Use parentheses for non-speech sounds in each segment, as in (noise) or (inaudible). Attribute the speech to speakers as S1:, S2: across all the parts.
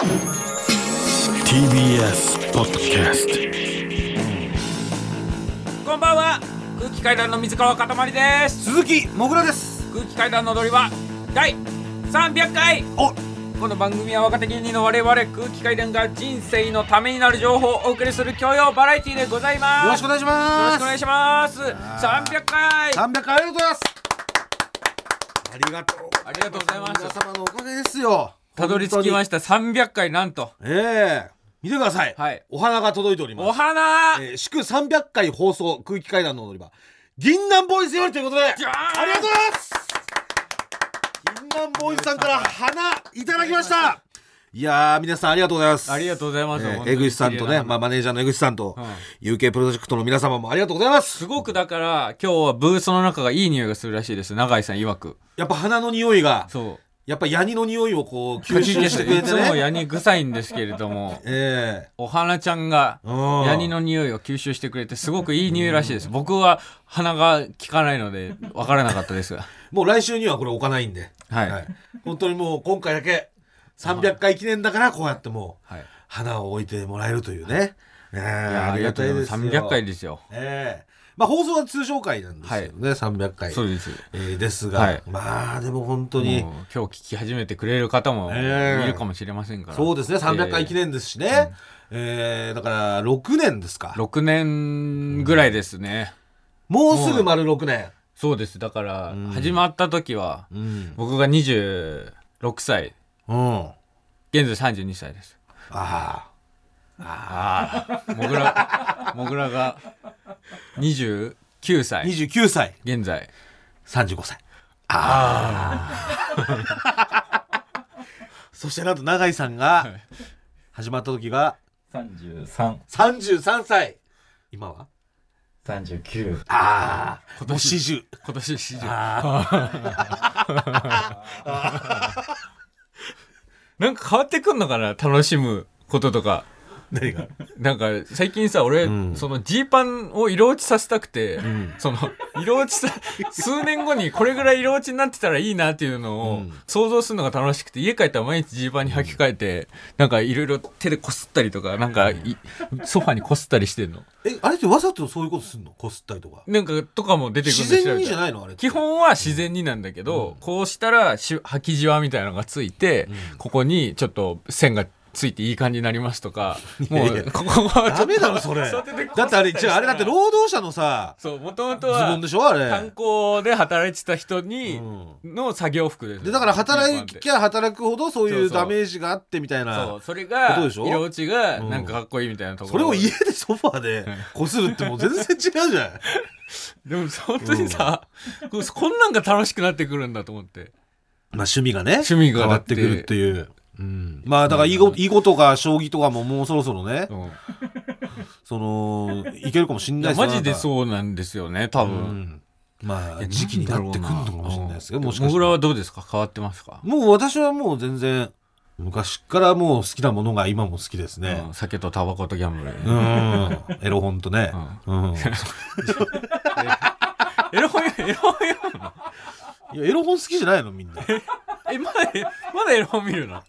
S1: TBS ポッドキャスト
S2: こんばんは。空気階段の水川かたまりです。
S3: 鈴木もぐらです。
S2: 空気階段の踊りは第300回。
S3: お。
S2: この番組は若手芸人の我々空気階段が人生のためになる情報をお送りする教養バラエティでございます。
S3: よろしくお願いし
S2: よろ
S3: ます
S2: しくお願いします。300回。
S3: 300回ありがとうございます。ありがとう
S2: ありがとうございます。
S3: 皆様のおかげですよ
S2: たどり着きま
S3: し
S2: した300回なんと。
S3: ええ。見てください、
S2: はい。
S3: お花が届いております。
S2: お花！
S3: えー祝300回放送空気階段の踊り場。銀杏ボーイズよりということでありがとうございます。銀杏ボーイズさんから花いただきました。いやー皆さんありがとうございます。
S2: ありがとうございます、
S3: 江口さんとね、まあ、マネージャーの江口さんと、UK プロジェクトの皆様もありがとうございます。
S2: すごくだから今日はブースの中がいい匂いがするらしいです。永井さん曰く。
S3: やっぱ花の匂いが
S2: そう
S3: やっぱヤニの匂いをこう吸収してくれ
S2: いつも
S3: てね。
S2: ヤニ臭いんですけれども。
S3: え
S2: お花ちゃんがヤニの匂いを吸収してくれてすごくいい匂いらしいです。僕は鼻が効かないので分からなかったです。が
S3: もう来週にはこれ置かないんで、
S2: はい。
S3: 本当にもう今回だけ300回記念だからこうやってもう
S2: はい。
S3: 花を置いてもらえるというね、ええ
S2: いや
S3: ありがたいですよ。
S2: 300回ですよ。
S3: ええまあ放送は通常回なんですけどね、300回。
S2: そうです。
S3: えーですが、
S2: はい。
S3: まあでも本当に
S2: 今日聞き始めてくれる方もい
S3: ええ
S2: るかもしれませんから、
S3: そうですね300回記念ですしね、ええだから6年ですか。
S2: 6年ぐらいですね、
S3: もうすぐ丸6年、
S2: そうです。だから
S3: ん。
S2: 始まった時は
S3: うん。
S2: 僕が26歳。
S3: うん、
S2: 現在32歳です。
S3: あ
S2: ああもぐら (laughs) もぐらが29
S3: あ
S2: 歳。
S3: 29歳。
S2: 現在。
S3: 35歳。ああ (laughs) そしてなんと永井さんが
S2: はい。
S3: 始まった時が
S4: 33、
S3: 33歳。今は
S4: ？39。
S3: ああ
S2: 今年。
S3: 40
S2: 今年史上
S3: あ (laughs)
S2: なんか変わってくんのかな？楽しむこととか
S3: 何が？
S2: なんか最近さ俺、
S3: うん。
S2: そのジーパンを色落ちさせたくて、
S3: ん。
S2: その色落ちさ数年後にこれぐらい色落ちになってたらいいなっていうのを
S3: うん。
S2: 想像するのが楽しくて家帰ったら毎日ジーパンに履き替えて、なんかいろいろ手でこすったりとかなんかいソファにこすったりしてんの。
S3: えあれってわざとそういうことすんの？こすったりとか。
S2: なんかとかも出てくるん
S3: 自
S2: で
S3: 然にじゃないの？あれって。
S2: 基本は自然になんだけど、こうしたらし履きじわみたいなのがついて、ここにちょっと線がついていい感じになりますとか (laughs) も
S3: うや
S2: ここは
S3: ダメだろそれ。だってあれ違うあれだって労働者のさ
S2: そうもともと
S3: ズボ
S2: は
S3: ンでしょあれ。
S2: 炭鉱で働いてた人に
S3: うん。
S2: の作業服です。
S3: でだから働きゃ働くほどそういうダメージがあってみたいな
S2: そうそれ
S3: こ
S2: が色落ちが
S3: うん。
S2: なんかかっこいいみたいなとこ
S3: そ
S2: ろ
S3: れを家でソファーでこするってもう全然違うじゃん (laughs)
S2: でも本当にさ、こんなんが楽しくなってくるんだと思って。
S3: まあ趣味がね
S2: 趣味が
S3: 変わってくるっていう、うん、まあだから囲碁囲碁とか将棋とかももうそろそろね、
S2: うん。
S3: そのいけるかもしん
S2: い
S3: ない
S2: やマジで
S3: う
S2: そうなんですよね多分、
S3: ん、まあ時期になってくるのかもしれないですけどもしかしたら。
S2: はどうですか？変わってますか、
S3: もう私はもう全然昔からもう好きなものが今も好きですね。
S2: うん。酒とタバコとギャンブル、
S3: うん、エロ本とね、うん。(laughs)
S2: エロ本エロ本
S3: いやエロ本好きじゃないのみんな。い (laughs)
S2: えまだまだエロ本見るの？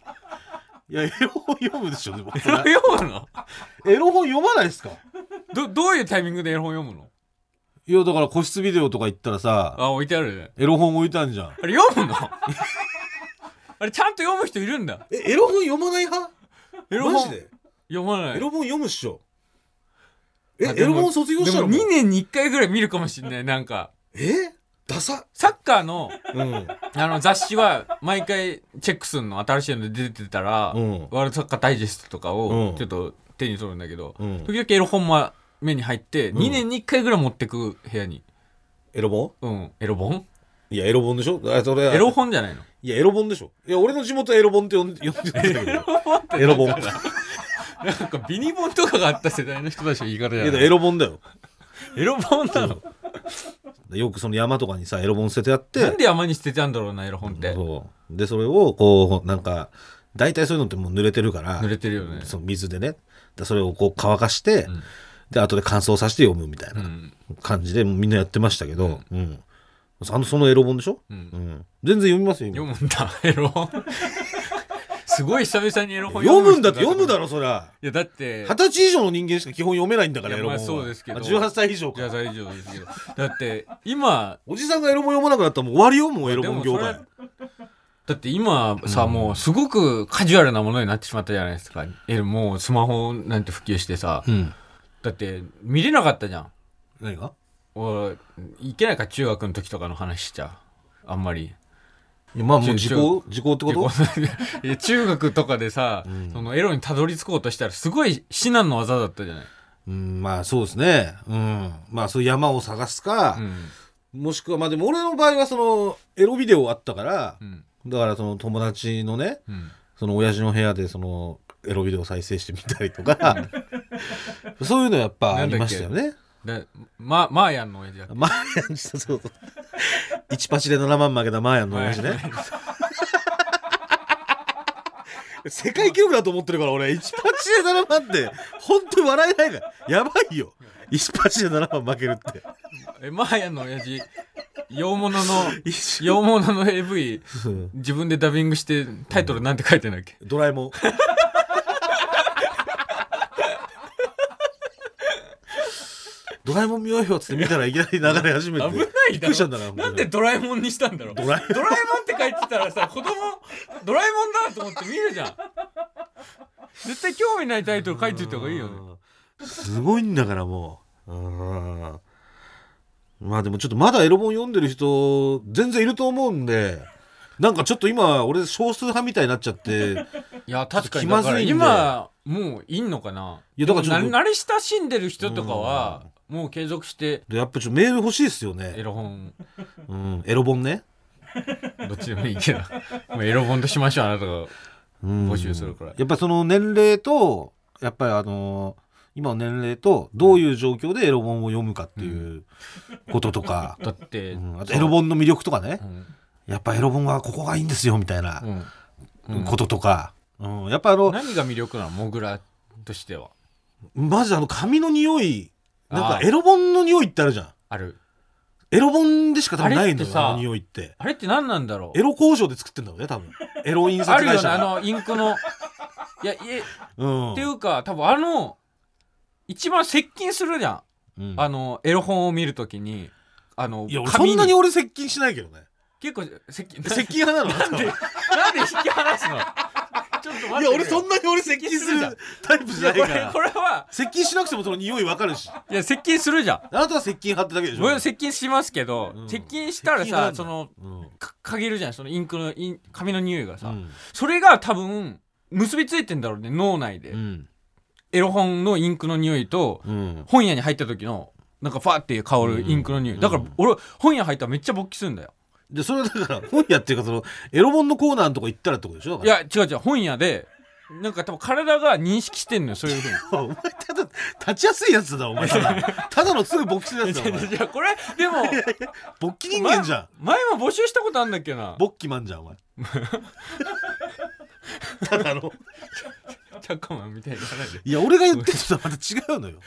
S3: やエロ本読むでしょでも。
S2: エ (laughs) ロ読むの？(laughs)
S3: エロ本読まないですか？(laughs)
S2: どどういうタイミングでエロ本読むの？
S3: いやだから個室ビデオとか行ったらさ
S2: あ置いてあるね。
S3: エロ本置いてあるじゃん。
S2: あれ読むの？あれちゃんと読む人いるんだ。
S3: えエロ本読まない派？
S2: エロ本
S3: マジで？
S2: 読まない。
S3: エロ本読むっしょ。えエロ本卒業したの
S2: でも2年に1回ぐらい見るかもしれないなんか。
S3: え？ダサ。
S2: サッカーの
S3: うん。
S2: あの雑誌は毎回チェックするの新しいので出てたら、
S3: うん。
S2: ワールドサッカーダイジェストとか
S3: うん。
S2: をちょっと手に取るんだけど、
S3: うん。
S2: 時々エロ本も目に入って
S3: ん。
S2: 2年に1回ぐらい持ってく部屋に。
S3: エロ本？
S2: うん。エロ本？
S3: いやエロ本でしょ？あそれ
S2: エロ本じゃないの？
S3: いやエロ本でしょ。いや俺の地元はエロ本って呼んで呼んでるんだけど。エロ本い
S2: なんかビニ本とかがあった世代の人たちの言い方じゃない？
S3: やエロ本だよ。
S2: エロ本なの？
S3: よくその山とかにさエロ本捨ててあって。
S2: なんで山に捨ててあんだろうなエロ本って。
S3: そう。でそれをこうなんか大体そういうのってもう濡れてるから
S2: 濡れてるよね。
S3: その水でね。でそれをこう乾かして、で後で乾燥させて読むみたいな
S2: うん。
S3: 感じでみんなやってましたけど、うん。あのそのエロ本でしょ、
S2: うん。
S3: うん。全然読みますよ今。
S2: 読むんだエロ本すすごい久々にエロ本
S3: 読むんだって
S2: 人
S3: 読むだろそりゃ。
S2: いやだって
S3: 二十歳以上の人間しか基本読めないんだからエロ本は。
S2: そうですけど。
S3: あ18歳以上か。
S2: じゃあ大丈夫ですけど。だって今
S3: おじさんがエロ本読まなくなったらもう終わりよもうエロ本業界。
S2: だって今さ、もうすごくカジュアルなものになってしまったじゃないですか。えもうスマホなんて普及してさ、
S3: うん。
S2: だって見れなかったじゃん。
S3: 何が？
S2: 俺いけないか中学の時とかの話しちゃう。あんまり
S3: まあもう
S2: ち
S3: 時効時効ってこと？(laughs)
S2: 中学とかでさ、
S3: ん。
S2: そのエロにたどり着こうとしたらすごい至難の技だったじゃない、
S3: うんまあそうですね。うん。まあそういう山を探すか
S2: う、ん。
S3: もしくはまあでも俺の場合はそのエロビデオあったから
S2: うん。
S3: だからその友達のね
S2: うん、
S3: その親父の部屋でそのエロビデオ再生してみたりとか。(laughs) そういうのやっぱありましたよね。
S2: でまマーヤンの親父だっけ
S3: マーヤンそうそう1パチで7万負けたマーヤンの親父ね。世界記録だと思ってるから俺。1パチで7万って本当に笑えないから。やばいよ。1パチで7万負けるって。
S2: えマーヤンの親父洋物の (laughs)
S3: 一
S2: 洋物の AV
S3: うん。
S2: 自分でダビングしてタイトルなんて書いてんだっけ、
S3: ドラえもんドラえもん見ようよっつって見たらいきなり流れ始めて
S2: 危ないだ
S3: くりしたんだな
S2: ろなんでドラえもんにしたんだろう。
S3: ドラえ
S2: ドラえもんって書いてたらさ子供ドラえもんだと思って見るじゃん。絶対興味ないタイトル書いておいた方がいいよね。
S3: うんすごいんだからもう。うん。まあでもちょっとまだエロ本読んでる人全然いると思うんでなんかちょっと今俺少数派みたいになっちゃって
S2: いや確かに。
S3: 気まず
S2: 今もういんのかな？い
S3: やだからちょっと
S2: な慣れ親しんでる人とかはもう継続して
S3: でやっぱちょっとメール欲しいですよ
S2: エ
S3: ね、
S2: ロ本。
S3: うん、エロ本ね、(laughs)
S2: どっちでもいいけど。もうエロ本としましょうあなたが
S3: うん、
S2: 募集するから。
S3: やっぱその年齢とやっぱりあの今の年齢とどういう状況でエロ本を読むかっていうこととか、
S2: だって、
S3: うん。あとエロ本の魅力とかね。
S2: うん。
S3: やっぱエロ本はここがいいんですよみたいな
S2: うん。うん。
S3: こととか、うん。やっぱあの
S2: 何が魅力なの？モグラとしては。
S3: まずあの髪の匂いなんかエロ本の匂いってあるじゃん。
S2: ある。
S3: エロ本でしか多分ない
S2: あれってさ
S3: のよあの匂いって。
S2: あれって何なんだろう？
S3: エロ工場で作ってんだろうね多分。エロ印刷
S2: あるよねあのインクの。いやいえ
S3: うん。
S2: っていうか多分あの一番接近するじゃん。
S3: うん。
S2: あのエロ本を見るときに。あの
S3: いや俺そんなに俺接近しないけどね。
S2: 結構接近。
S3: 接近派なの？
S2: なんでなんで引き離すの？ちょっと待って
S3: いや俺そんなに俺接近するタイプじゃない
S2: いやこれ
S3: から
S2: これは。
S3: 接近しなくてもその匂いわかるし。あ
S2: いや接近するじゃん。
S3: なたは接近派ってだけでしょ。
S2: 俺接近しますけど、
S3: うん。
S2: 接近したら
S3: 接近なんだ。
S2: さその
S3: うん。
S2: か嗅げるじゃん。そのインクのイン紙の匂いがさ、
S3: うん。
S2: それが多分結びついてんだろうね脳内で、
S3: うん。
S2: エロ本のインクの匂いと
S3: うん。
S2: 本屋に入った時のなんかファーって香るインクの匂い、
S3: うん。
S2: だから俺本屋入ったらめっちゃ勃起するんだよ
S3: でそれはだから本屋っていうかそのエロ本のコーナーのとこ行ったらってことでしょ
S2: いや違う違う本屋でなんか多分体が認識してんのよそういうふうに。(laughs)
S3: お前ただ立ちやすいやつだお前。ただただのすぐ勃起するやつだお前。(laughs)
S2: いやこれでも (laughs)
S3: 勃起人間じゃん。
S2: 前前も募集したことあるんだっけな。
S3: 勃起マンじゃんお前。ただの。
S2: チャッカマンみたいな
S3: いや俺が言ってるのとはまた違うのよ。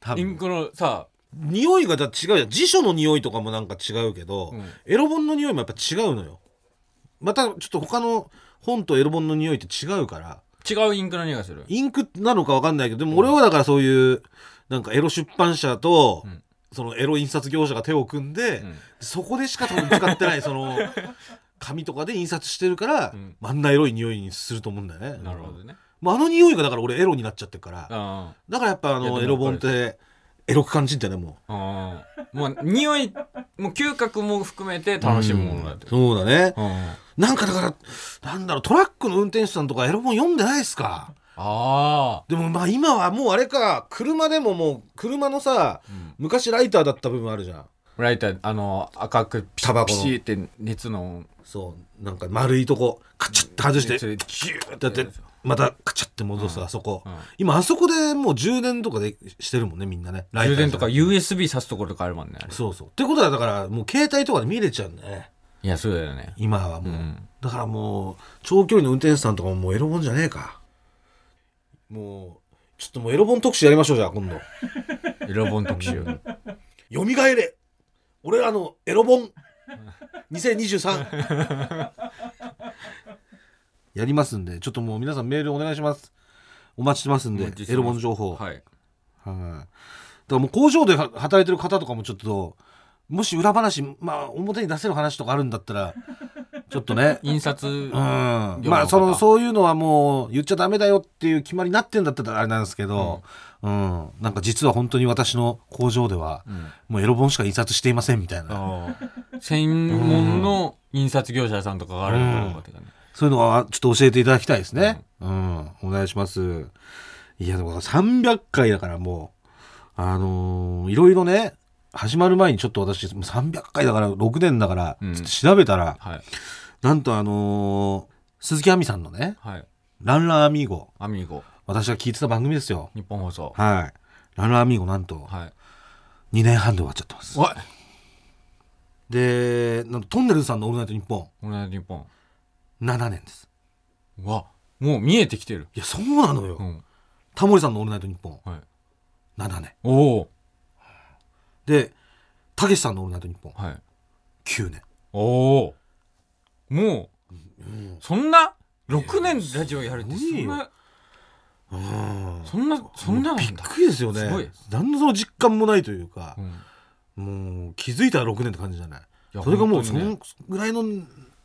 S3: 多分。
S2: インクのさ
S3: 匂いがだ違うじゃん。辞書の匂いとかもなんか違うけど、
S2: うん。
S3: エロ本の匂いもやっぱ違うのよ。またちょっと他の本とエロ本の匂いって違うから。
S2: 違うインクの匂いがする。
S3: インクなのか分かんないけどでも俺はだからそういうなんかエロ出版社と、
S2: うん。
S3: そのエロ印刷業者が手を組んで、
S2: うん。
S3: そこでしか多分使ってないその (laughs) 紙とかで印刷してるから、
S2: うん。
S3: あんなエロい匂いにすると思うんだよね。
S2: なるほどね。
S3: もうあの匂いがだから俺エロになっちゃってるから。
S2: あ
S3: だからやっぱあ
S2: いやでも
S3: のエロ本ってエロく感じんねもう。
S2: あもう匂いもう嗅覚も含めて楽しむものだって
S3: そうだね。
S2: うん。
S3: なんかだからなんだろうトラックの運転手さんとかエロ本読んでないですか？
S2: ああ
S3: でもまあ今はもうあれか車でももう車のさ、
S2: ん。
S3: 昔ライターだった部分あるじゃん。
S2: ライターあの赤くピ
S3: タバコの
S2: ピシーって熱の。
S3: そうなんか丸いとこカチャッて外して
S2: ギュー
S3: だってまたカチャッて戻す、あそこ、
S2: うん。
S3: 今あそこでもう充電とかでしてるもんねみんなね。
S2: 充電とか USB 挿すところとかあるもんね
S3: そうそう。ってことはだからもう携帯とかで見れちゃうんだね。
S2: いやそうだよね。
S3: 今はもう、
S2: うん。
S3: だからもう長距離の運転手さんとかももうエロ本じゃねえか。もうちょっともうエロ本特集やりましょうじゃあ今度。(laughs)
S2: エロ本特集。
S3: よみがえれ。俺らのエロ本。(laughs) 2023やりますんでちょっともう皆さんメールお願いします。お待ちしてますんでエロ本情報。はい、
S2: はい。
S3: だからもう工場では働いてる方とかもちょっともし裏話まあ表に出せる話とかあるんだったら (laughs) ちょっとね。
S2: 印刷
S3: うん、まあそのそういうのはもう言っちゃダメだよっていう決まりになってんだったらあれなんですけど、うん。なんか実は本当に私の工場では、
S2: ん。
S3: もうエロ本しか印刷していませんみたいな。
S2: 専門の印刷業者さんとかがあるのかとかね
S3: そういうのはちょっと教えていただきたいですね。うん、お願いします。いや、でも300回だからもう、あのーいろいろね、始まる前にちょっと私、もう300回だから6年だから、
S2: うん。
S3: ちょっと調べたら、
S2: はい。
S3: なんとあのー鈴木亜美さんのね、
S2: はい。
S3: ランランアミーゴ、
S2: アミーゴ。
S3: 私が聞いてた番組ですよ。
S2: 日本放送。
S3: はい。ランランアミーゴなんと
S2: はい。
S3: 2年半で終わっちゃってます。
S2: わ
S3: で、なんとトンネルズさんのオールナイトニッポン、
S2: オールナイトニッポン
S3: 7年です。
S2: うわもう見えてきてる。
S3: いや、そうなのよ。
S2: うん。
S3: タモリさんのオールナイトニッポン、
S2: はい。
S3: 7年。
S2: おお。
S3: で、たけしさんのオールナイトニッポン、
S2: はい。
S3: 9年。
S2: おお。もうそんな6年ラジオやるって
S3: すごいよ。
S2: そんな
S3: うん。
S2: そんなそんななんだ。
S3: びっくりですよね。
S2: すごい。
S3: 何のその実感もないというか
S2: う、ん。
S3: もう気づいたら6年って感じじゃない。
S2: いや
S3: それがもうそ
S2: 本当にね。
S3: のぐらいの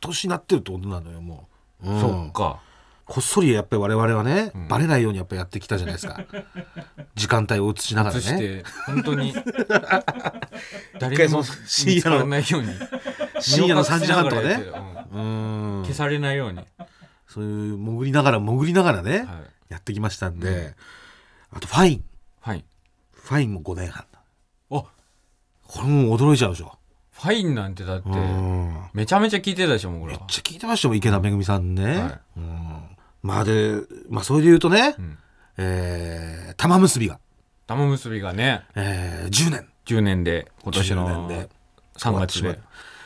S3: 年になってるってことなのよもう、うん。
S2: そっか。
S3: こっそりやっぱり我々はね、
S2: ん。
S3: バレないようにやっぱやってきたじゃないですか。(laughs) 時間帯を映しながらね。
S2: 映して本当に。(laughs) 誰も
S3: 深夜の
S2: ないように。
S3: 深夜の3時半とかね。
S2: うん。
S3: うん。
S2: 消されないように。は
S3: そういう潜りながら潜りながらね、
S2: い。
S3: やってきましたんで、あとファイン。
S2: はい
S3: ファインも5年半。だ
S2: あ。
S3: これもう驚いちゃうでしょ、
S2: ファインなんてだって
S3: うん。
S2: めちゃめちゃ聞いてたでしょ僕ら
S3: めっちゃ聞いてましたもん池田めぐみさんね、
S2: はい。
S3: うん、まあでまあそれで言うとね、
S2: うん。
S3: えー玉結びが、
S2: 玉結びがね
S3: えー10年。
S2: 10年で今年
S3: 10
S2: の
S3: 年で。
S2: 3月で。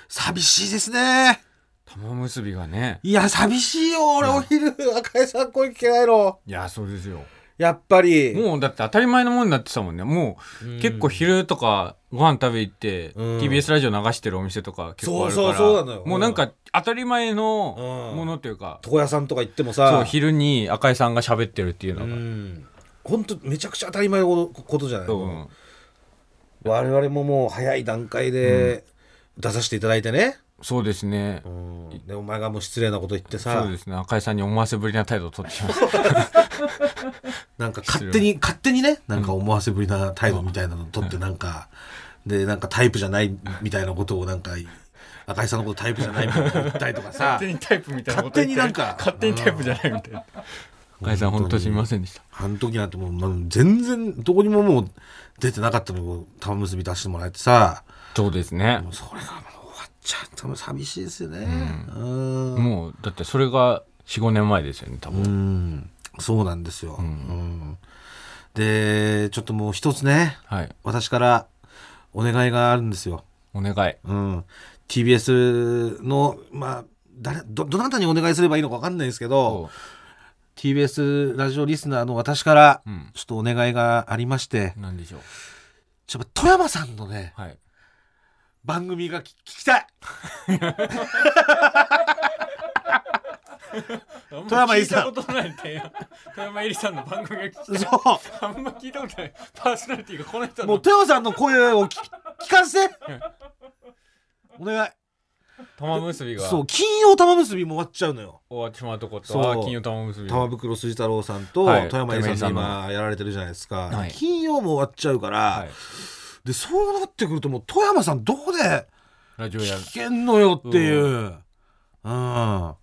S3: 寂しいですね。
S2: 玉結びがね。
S3: いや寂しいよ俺お昼赤井さん声聞けないの。
S2: いやそうですよ
S3: やっぱり。
S2: もうだって当たり前のものになってたもんね。もう結構昼とかご飯食べ行って、
S3: うん。
S2: TBS ラジオ流してるお店とか結構あるから。
S3: そうそうそうなのよ。
S2: もうなんか当たり前の
S3: うん。
S2: ものっていうか、
S3: 床屋さんとか行ってもさ
S2: そう昼に赤井さんが喋ってるっていうの
S3: う
S2: が、
S3: ん。本当めちゃくちゃ当たり前のことじゃない、
S2: う。ん
S3: 我々ももう早い段階で出させていただいてね、
S2: そうですね、
S3: うん。でお前がもう失礼なこと言ってさ。
S2: そうですね。赤井さんに思わせぶりな態度を取ってしまった (laughs)
S3: なんか勝手に勝手にねなんか思わせぶりな態度みたいなの取ってなんか、でなんかタイプじゃないみたいなことをなんか赤井さんのことタイプじゃないみたいなこと言ったりとかさ。
S2: 勝手にタイプみたいなこと言って。
S3: 勝手になんか。
S2: 勝手にタイプじゃないみたいな。赤井さん本当すみませんでした。
S3: あの時なんてもう、まあ、全然どこにももう出てなかったのを玉結び出してもらえてさ。
S2: そうですね。
S3: それがちゃったの寂しいですよね。うん。
S2: もうだってそれが45年前ですよね多分、
S3: うん。そうなんですよ、うん。でちょっともう一つね。
S2: はい。
S3: 私からお願いがあるんですよ、
S2: お願い。
S3: うん、TBS のまあ誰どどなたにお願いすればいいのか分かんないですけど TBS ラジオリスナーの私から
S2: うん。
S3: ちょっとお願いがありまして、
S2: なんでしょう。
S3: ちょっと富山さんのね
S2: はい
S3: 番組が聞聞きたい。(laughs) 富山入りさん。
S2: 富山入りさんの番組が聞きたい。
S3: そ
S2: あんま聞いたことない。パーソナリティがこの人
S3: うもう
S2: の
S3: 富山さんの声を聞聞かせて。お願い。
S2: 玉結びが。
S3: そう金曜玉結びも終わっちゃうのよ。
S2: 終わってしまうとこと
S3: そう。
S2: は金曜玉結び。
S3: 玉袋筋太郎さんと
S2: はい。
S3: 富山入りさんが今やられてるじゃないですか、
S2: はい。
S3: 金曜も終わっちゃうから、
S2: はい
S3: でそうなってくるともう富山さんどこで
S2: ラジオやる。
S3: 聞けんのよっていう、うん。っ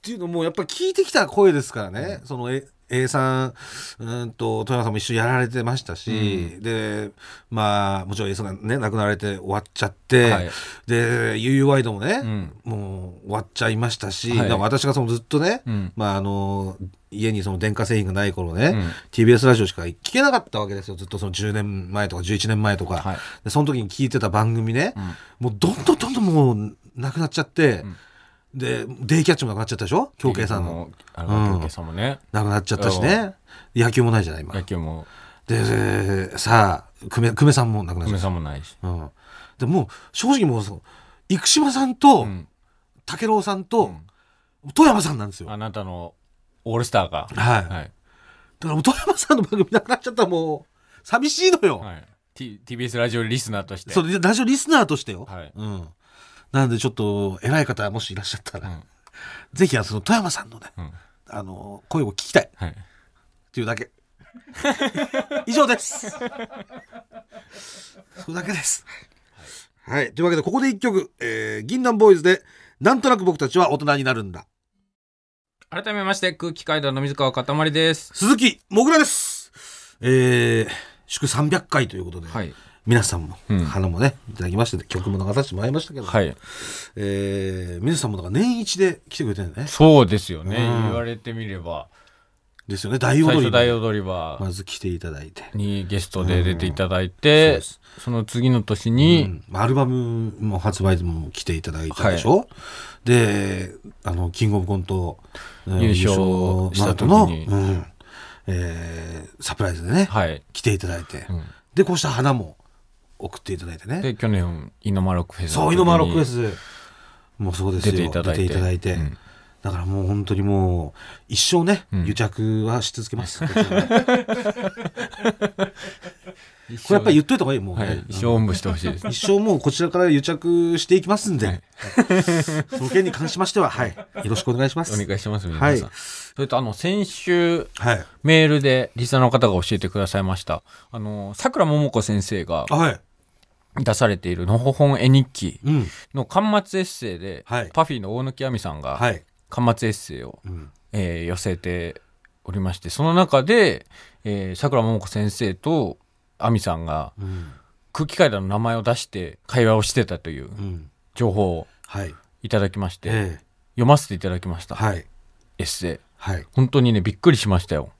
S3: ていうのもやっぱり聞いてきた声ですからね、その A さんうんと富山さんも一緒にやられてましたし、でまあもちろん A さんがね亡くなられて終わっちゃって、
S2: はい。
S3: で UU ワイドもね、
S2: うん。
S3: もう終わっちゃいましたし、
S2: はい。
S3: 私がそのずっとね、
S2: うん。
S3: まああの家にその電化製品がない頃ね、
S2: うん。
S3: TBS ラジオしか聞けなかったわけですよずっとその10年前とか11年前とか、
S2: はい。
S3: でその時に聞いてた番組ね、
S2: うん。
S3: もうどんどんどんどんもうなくなっちゃって、でデイキャッチもなくなっちゃったでしょ？京慶さんの。
S2: もあれ
S3: うん。
S2: 京慶さんもね。
S3: なくなっちゃったしね。野球もないじゃない今。
S2: 野球も。
S3: でさあ久米久米さんもなくなっちゃ
S2: 久米
S3: った
S2: さんもないし。
S3: うん、でもう正直もうそう生島さんと
S2: うん。
S3: 武郎さんと、
S2: うん。
S3: 富山さんなんですよ。
S2: あなたのオールスターが。
S3: はい。
S2: はい、
S3: だから富山さんの番組なくなっちゃったらもう、寂しいのよ。
S2: はい。T、TBS ラジオリスナーとして。
S3: そう、でラジオリスナーとしてよ。
S2: はい。
S3: うん。なのでちょっと、偉い方もしいらっしゃったら、
S2: うん
S3: ぜひ、あの、その富山さんのね、
S2: うん
S3: あの、声を聞きたいっ
S2: はい
S3: ていうだけ。(laughs) 以上です。それだけです。はい。というわけで、ここで一曲、えー、銀杏ボーイズで、なんとなく僕たちは大人になるんだ。
S2: 改めまして空気階段の水川かたまりです
S3: 鈴木もぐらです。えー、祝300回ということで、
S2: はい
S3: 皆さんも、
S2: うん。
S3: 花もね、いただきまして、曲も流させてもらいましたけど、
S2: はい。
S3: えー、皆さんもだから年一で来てくれてるね。
S2: そうですよね、
S3: うん。
S2: 言われてみれば。
S3: ですよね、大
S2: 最
S3: 踊り
S2: 初大
S3: に
S2: 踊り場
S3: まず来ていただいて。
S2: にゲストで出ていただい
S3: うんそ
S2: その次の年
S3: う
S2: に、
S3: ん。アルバムも発売でも来ていただいたでしょ、であのキングオブコントえー
S2: 優勝
S3: 優
S2: した時に。
S3: うん。えーサプライズでね、
S2: はい、
S3: 来ていただいて、
S2: うん。
S3: でこうした花も送っていただいてね。
S2: で去年イノマロックフェス
S3: そうイノマロックフェス。もうそうですよ。
S2: 出ていただいて。
S3: だいて。
S2: うん。
S3: だからもう本当にもう一生ね、
S2: うん。
S3: 癒着はし続けます。(laughs) これやっぱり言っといた方がいいもうね、
S2: はい、一生おんぶしてほしいです。(laughs)
S3: 一生もうこちらから癒着していきますんで、
S2: はい。
S3: その件に関しましては、はい、よろしくお願いします。
S2: お願いします
S3: はい。
S2: それとあの先週
S3: はい。
S2: メールでリスナーの方が教えてくださいました。あのさくらももこ先生が
S3: あはい。
S2: 出されているのほほん絵日記
S3: うん。
S2: の巻末エッセイで、
S3: はい
S2: パフィーの大貫亜美さんが
S3: はい。
S2: 巻末エッセイを、
S3: うん。
S2: えー寄せておりましてその中でえーさくらももこ先生と亜美さんが
S3: うん。
S2: 空気階段の名前を出して会話をしてたという
S3: うん。
S2: 情報を
S3: はい。
S2: いただきまして、
S3: え
S2: 読ませていただきました、
S3: えはい。
S2: エッセイ
S3: はい。
S2: 本当にねびっくりしましたよ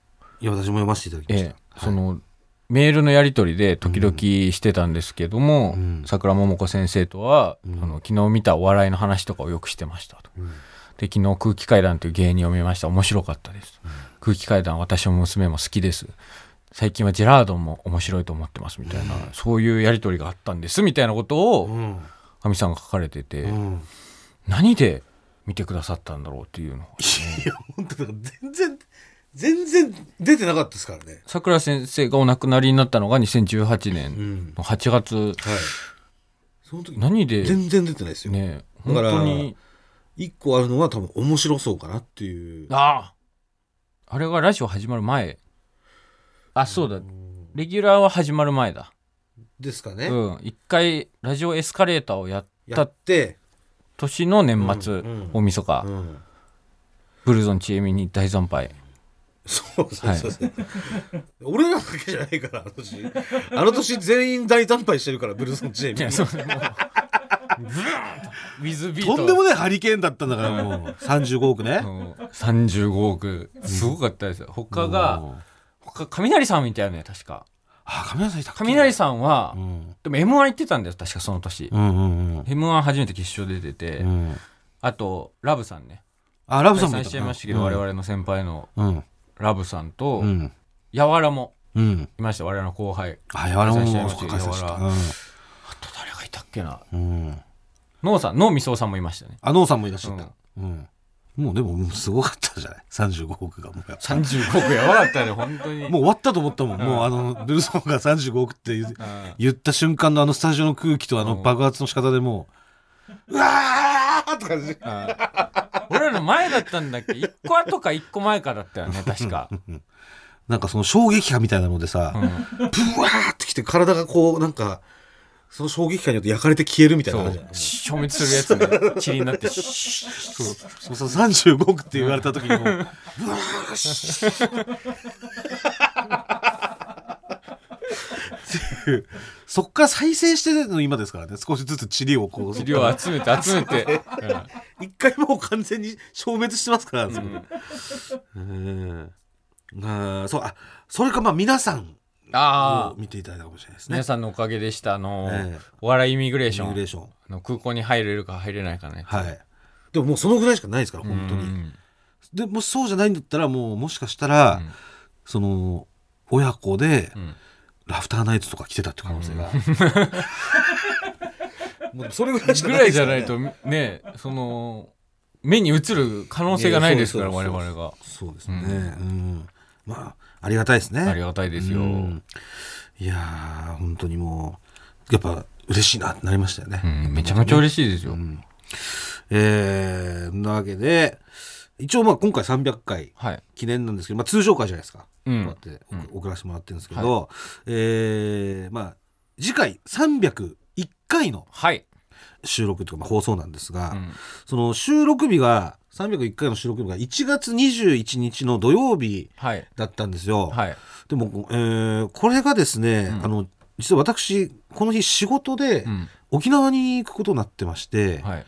S3: いや、私も読ませていただきました。
S2: ええそのメールのやり取りで時々してたんですけども、
S3: うん。
S2: 桜桃子先生とは、
S3: うん。
S2: あの昨日見たお笑いの話とかをよくしてましたと。
S3: うん。
S2: で昨日空気階段という芸人を見ました。面白かったです、空気階段私も娘も好きです。最近はジェラードンも面白いと思ってますみたいな、そういうやり取りがあったんです。みたいなことを
S3: うん。
S2: 亜美さんが書かれてて、
S3: うん。
S2: 何で見てくださったんだろうっていうのを
S3: いや、本当全然、全然出てなかったですからね。
S2: さくら先生がお亡くなりになったのが2018
S3: う
S2: 年
S3: ん。
S2: の8月
S3: はい。その時、
S2: 何で？
S3: 全然出てないですよ。
S2: ね本
S3: だから
S2: 当に？
S3: 一個あるのは多分面白そうかなっていう。
S2: あああれがラジオ始まる前あそうだレギュラーは始まる前だ
S3: ですかね。
S2: うん一回ラジオエスカレーターをやっ
S3: や
S2: た
S3: って、
S2: 年の年末、
S3: うんうん
S2: 大晦日、
S3: うん。
S2: ブルゾンちえみに大惨敗
S3: そうそうそうそう、俺らだけじゃないからあの年。あの年全員大惨敗してるからブルーソンチーム
S2: いやそうもうブーンと。ウィズビート
S3: とんでもないハリケーンだったんだからもう。35億ね。
S2: う。ん35億。すごかったですよ。他が他雷さんみたいなね確か。
S3: あ雷さんいたっけ？
S2: 雷さんは、
S3: うん。
S2: でも m 1行ってたんだよ確かその年、
S3: うんうんうん。
S2: m 1初めて決勝出てて、
S3: うん。
S2: あとラブさんね。
S3: あラブさんも
S2: 解散しちゃいましたけど、我々の先輩の。
S3: うん
S2: ラブさんと、
S3: うん。
S2: やわらも
S3: うん。
S2: いました。我々の後輩。
S3: あやわらも
S2: 解散しちゃいましたけど
S3: 解散した。
S2: やわあと誰がいたっけな？
S3: うん。うん
S2: ノーさん。ノーみそさんもいましたね。
S3: あノーさんもいらっしゃった。うん。もうでもすごかったじゃない？35億がもうやっぱ
S2: 35億やばかったね本当に。
S3: もう終わったと思ったもん、もうあのブルーソンが35億って言う
S2: うん。
S3: 言った瞬間のあのスタジオの空気とあの
S2: うん。
S3: 爆発の仕方でもう、うわーって感じ。
S2: 俺らの前だったんだっけ？1個後か1個前かだったよね確か、(laughs)
S3: なんかその衝撃波みたいなのでさ、
S2: うん。
S3: ブワーってきて体がこうなんか、その衝撃波によって焼かれて消えるみたいな感じ。
S2: 消滅するやつね。塵になって
S3: そう。そう。そう。35億って言われた時にもう、う。わーしっていう。そっから再生してるの今ですからね。少しずつ塵をこう (laughs)
S2: 塵を集めて集めて、(laughs)
S3: 一回もう完全に消滅してますから、そこ。うん。あーそうあそれかまあ皆さん
S2: あ
S3: 見ていただいたかもしれないですね。
S2: 皆さんのおかげでしたあの、
S3: ええ。
S2: お笑いイミグレー
S3: イ
S2: ション。
S3: レーション。
S2: あの空港に入れるか入れないかね
S3: はい。でももうそのぐらいしかないですから本当に。
S2: うん
S3: でもしそうじゃないんだったらもうもしかしたら、
S2: うん。
S3: その親子で
S2: うん
S3: ラフターナイトとか来てたって可能性が、(laughs) もうそれぐらいしか
S2: ぐ
S3: ら
S2: いじゃないとねその目に映る可能性がないですから我々が。
S3: そうですね、うん。まあありがたいですね。
S2: ありがたいですよ、
S3: うん。いやー本当にもうやっぱ嬉しいなってなりましたよね、
S2: うんめちゃめちゃ嬉しいですよ、
S3: えー、なわけで一応まあ今回300回
S2: はい。
S3: 記念なんですけど、まあ、通常回じゃないですか、
S2: うん。
S3: こうやって送送らせてもらってるんですけど、えーまあ次回301回の
S2: はい、
S3: 収録というかまあ放送なんですが、
S2: うん。
S3: その収録日が301回の収録日が1月21日の土曜日
S2: はい。
S3: だったんですよ。
S2: はい。
S3: でも、えーこれがですね、
S2: うん。
S3: あの実は私この日仕事で
S2: うん。
S3: 沖縄に行くことになってまして、
S2: はい。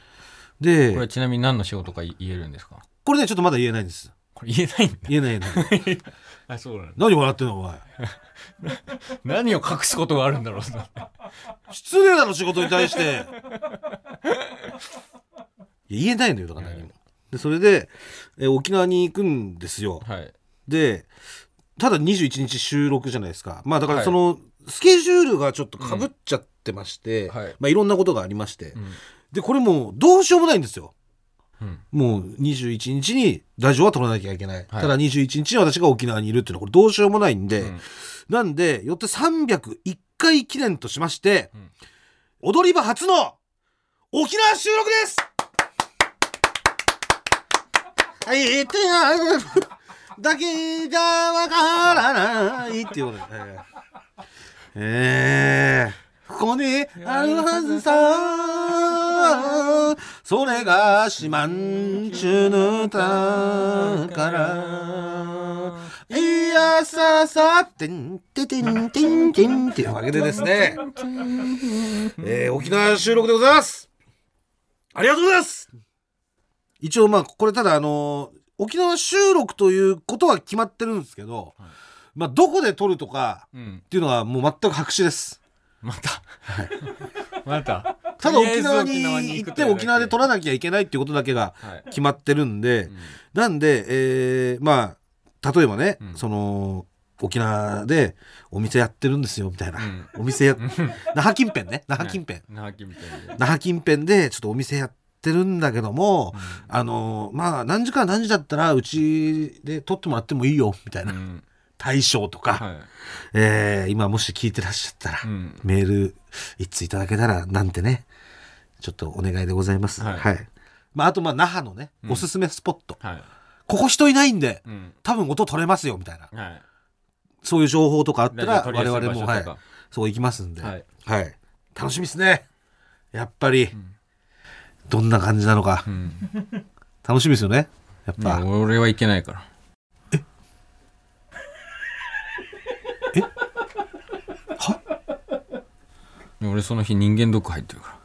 S3: で
S2: これちなみに何の仕事か言えるんですか？
S3: これねちょっとまだ言えないんです。
S2: これ言えないんだ。
S3: 言えない言えない。(laughs)
S2: あそうなんだ
S3: 何笑ってんのお前。(laughs)
S2: 何を隠すことがあるんだろう。な
S3: 失礼だろ仕事に対して。いや言えないのよだから何も、でそれで、えー沖縄に行くんですよ。
S2: はい。
S3: でただ21日収録じゃないですか。まあだから
S2: はい。
S3: その、スケジュールがちょっとかぶっちゃってまして、
S2: はい。
S3: まあ、いろんなことがありまして、
S2: うん。
S3: でこれもうどうしようもないんですよ。
S2: うん
S3: もう21日にラジオは撮らなきゃいけない、
S2: はい。
S3: ただ21日に私が沖縄にいるっていうのはこれどうしようもないんで、
S2: うん。
S3: なんでよって301回記念としまして、
S2: うん。
S3: 踊り場初の沖縄収録です！はい、だけじゃわからないっていうことで、えー。えー。ここにあるはずさそれが四万十の宝いやささてんててんてんてんっていうわけでですね、えー沖縄収録でございますありがとうございます一応まあこれただあの沖縄収録ということは決まってるんですけど、まあどこで撮るとか
S2: うん。
S3: っていうのはもう全く白紙です。
S2: またまた。
S3: ただ沖縄に行って沖縄で撮らなきゃいけないっていうことだけが
S2: はい。
S3: 決まってるんで、
S2: うん。
S3: なんで、えーまあ例えばね、
S2: うん。
S3: その沖縄でお店やってるんですよみたいな、
S2: うん。
S3: お店や那覇近辺ね。(laughs) 那覇近辺、
S2: 那覇近辺で。
S3: 那覇近辺でちょっとお店やってるんだけども、あのまあ何時から何時だったらうちで撮ってもらってもいいよみたいな、
S2: うん
S3: 大将とか、
S2: はい。
S3: えー今もし聞いてらっしゃったら、
S2: うん。
S3: メール一通いただけたらなんてねちょっとお願いでございます。は。
S2: はい。い
S3: まあ、あとまあ那覇のね、
S2: うん。
S3: おすすめスポット。
S2: はい。
S3: ここ人いないんで
S2: うん。
S3: 多分音取れますよみたいな。
S2: はい。
S3: そういう情報とかあったら我々も、はい。そう行きますんで、
S2: はい。
S3: はい。楽しみですね。やっぱり、
S2: ん。
S3: どんな感じなのか。
S2: うん。
S3: 楽しみですよね。やっ
S2: い
S3: ぱ、
S2: や俺はいけないからえ？(laughs) 俺その日人間ドック入ってるか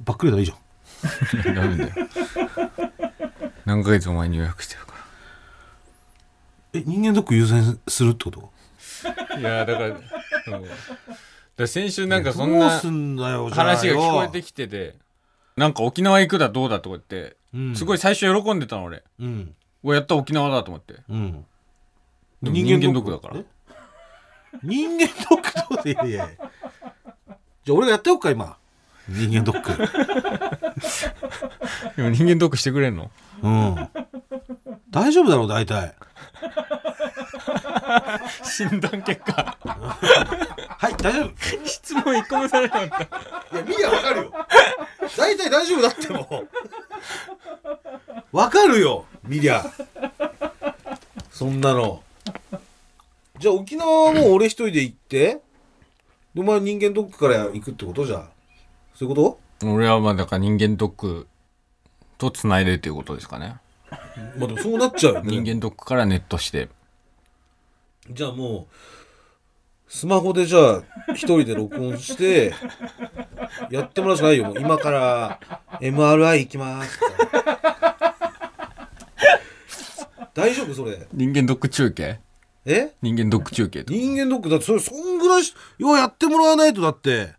S3: ばっくりだいいじゃん。
S2: ら (laughs) ダメだよ。何ヶ月も前に予約してるか
S3: え人間ドック優先するってこと？
S2: らいやだから、うん、だ先週なんかそんな話が聞こえて
S3: き
S2: きててなんか沖縄行くだどうだとか言って
S3: て、
S2: すごい最初喜んでたの俺。
S3: うん
S2: おやった沖縄だと思って。
S3: うん。
S2: でも人間ドック。だから。
S3: え？人間ドックどうでいやいやじゃあ俺がやってよっか今。人間ドック。(laughs)
S2: でも人間ドックしてくれんの？
S3: うん。大丈夫だろう大体 (laughs)
S2: 診断結果。
S3: はい大丈夫。
S2: 質問一個もされなかった。
S3: いや見りゃわかるよ。大体大丈夫だってもう。わかるよ見りゃ。そんなの。じゃあ沖縄はもう俺一人で行って。でお前人間ドックから行くってことじゃあそういうこ
S2: 俺はまあだから人間ドックとつないでっていうことですかね。
S3: とまあでもそうなっちゃうよね。
S2: 人間ドックからネットして
S3: じゃあもうスマホでじゃあ一人で録音して (laughs) やってもらうしかないよ。もう今から MRI 行きます。大丈夫それ？
S2: 人間ドック中継？
S3: え？
S2: 人間ドック中継と
S3: 人間ドックだってそれそんぐらいしようやってもらわないとだって。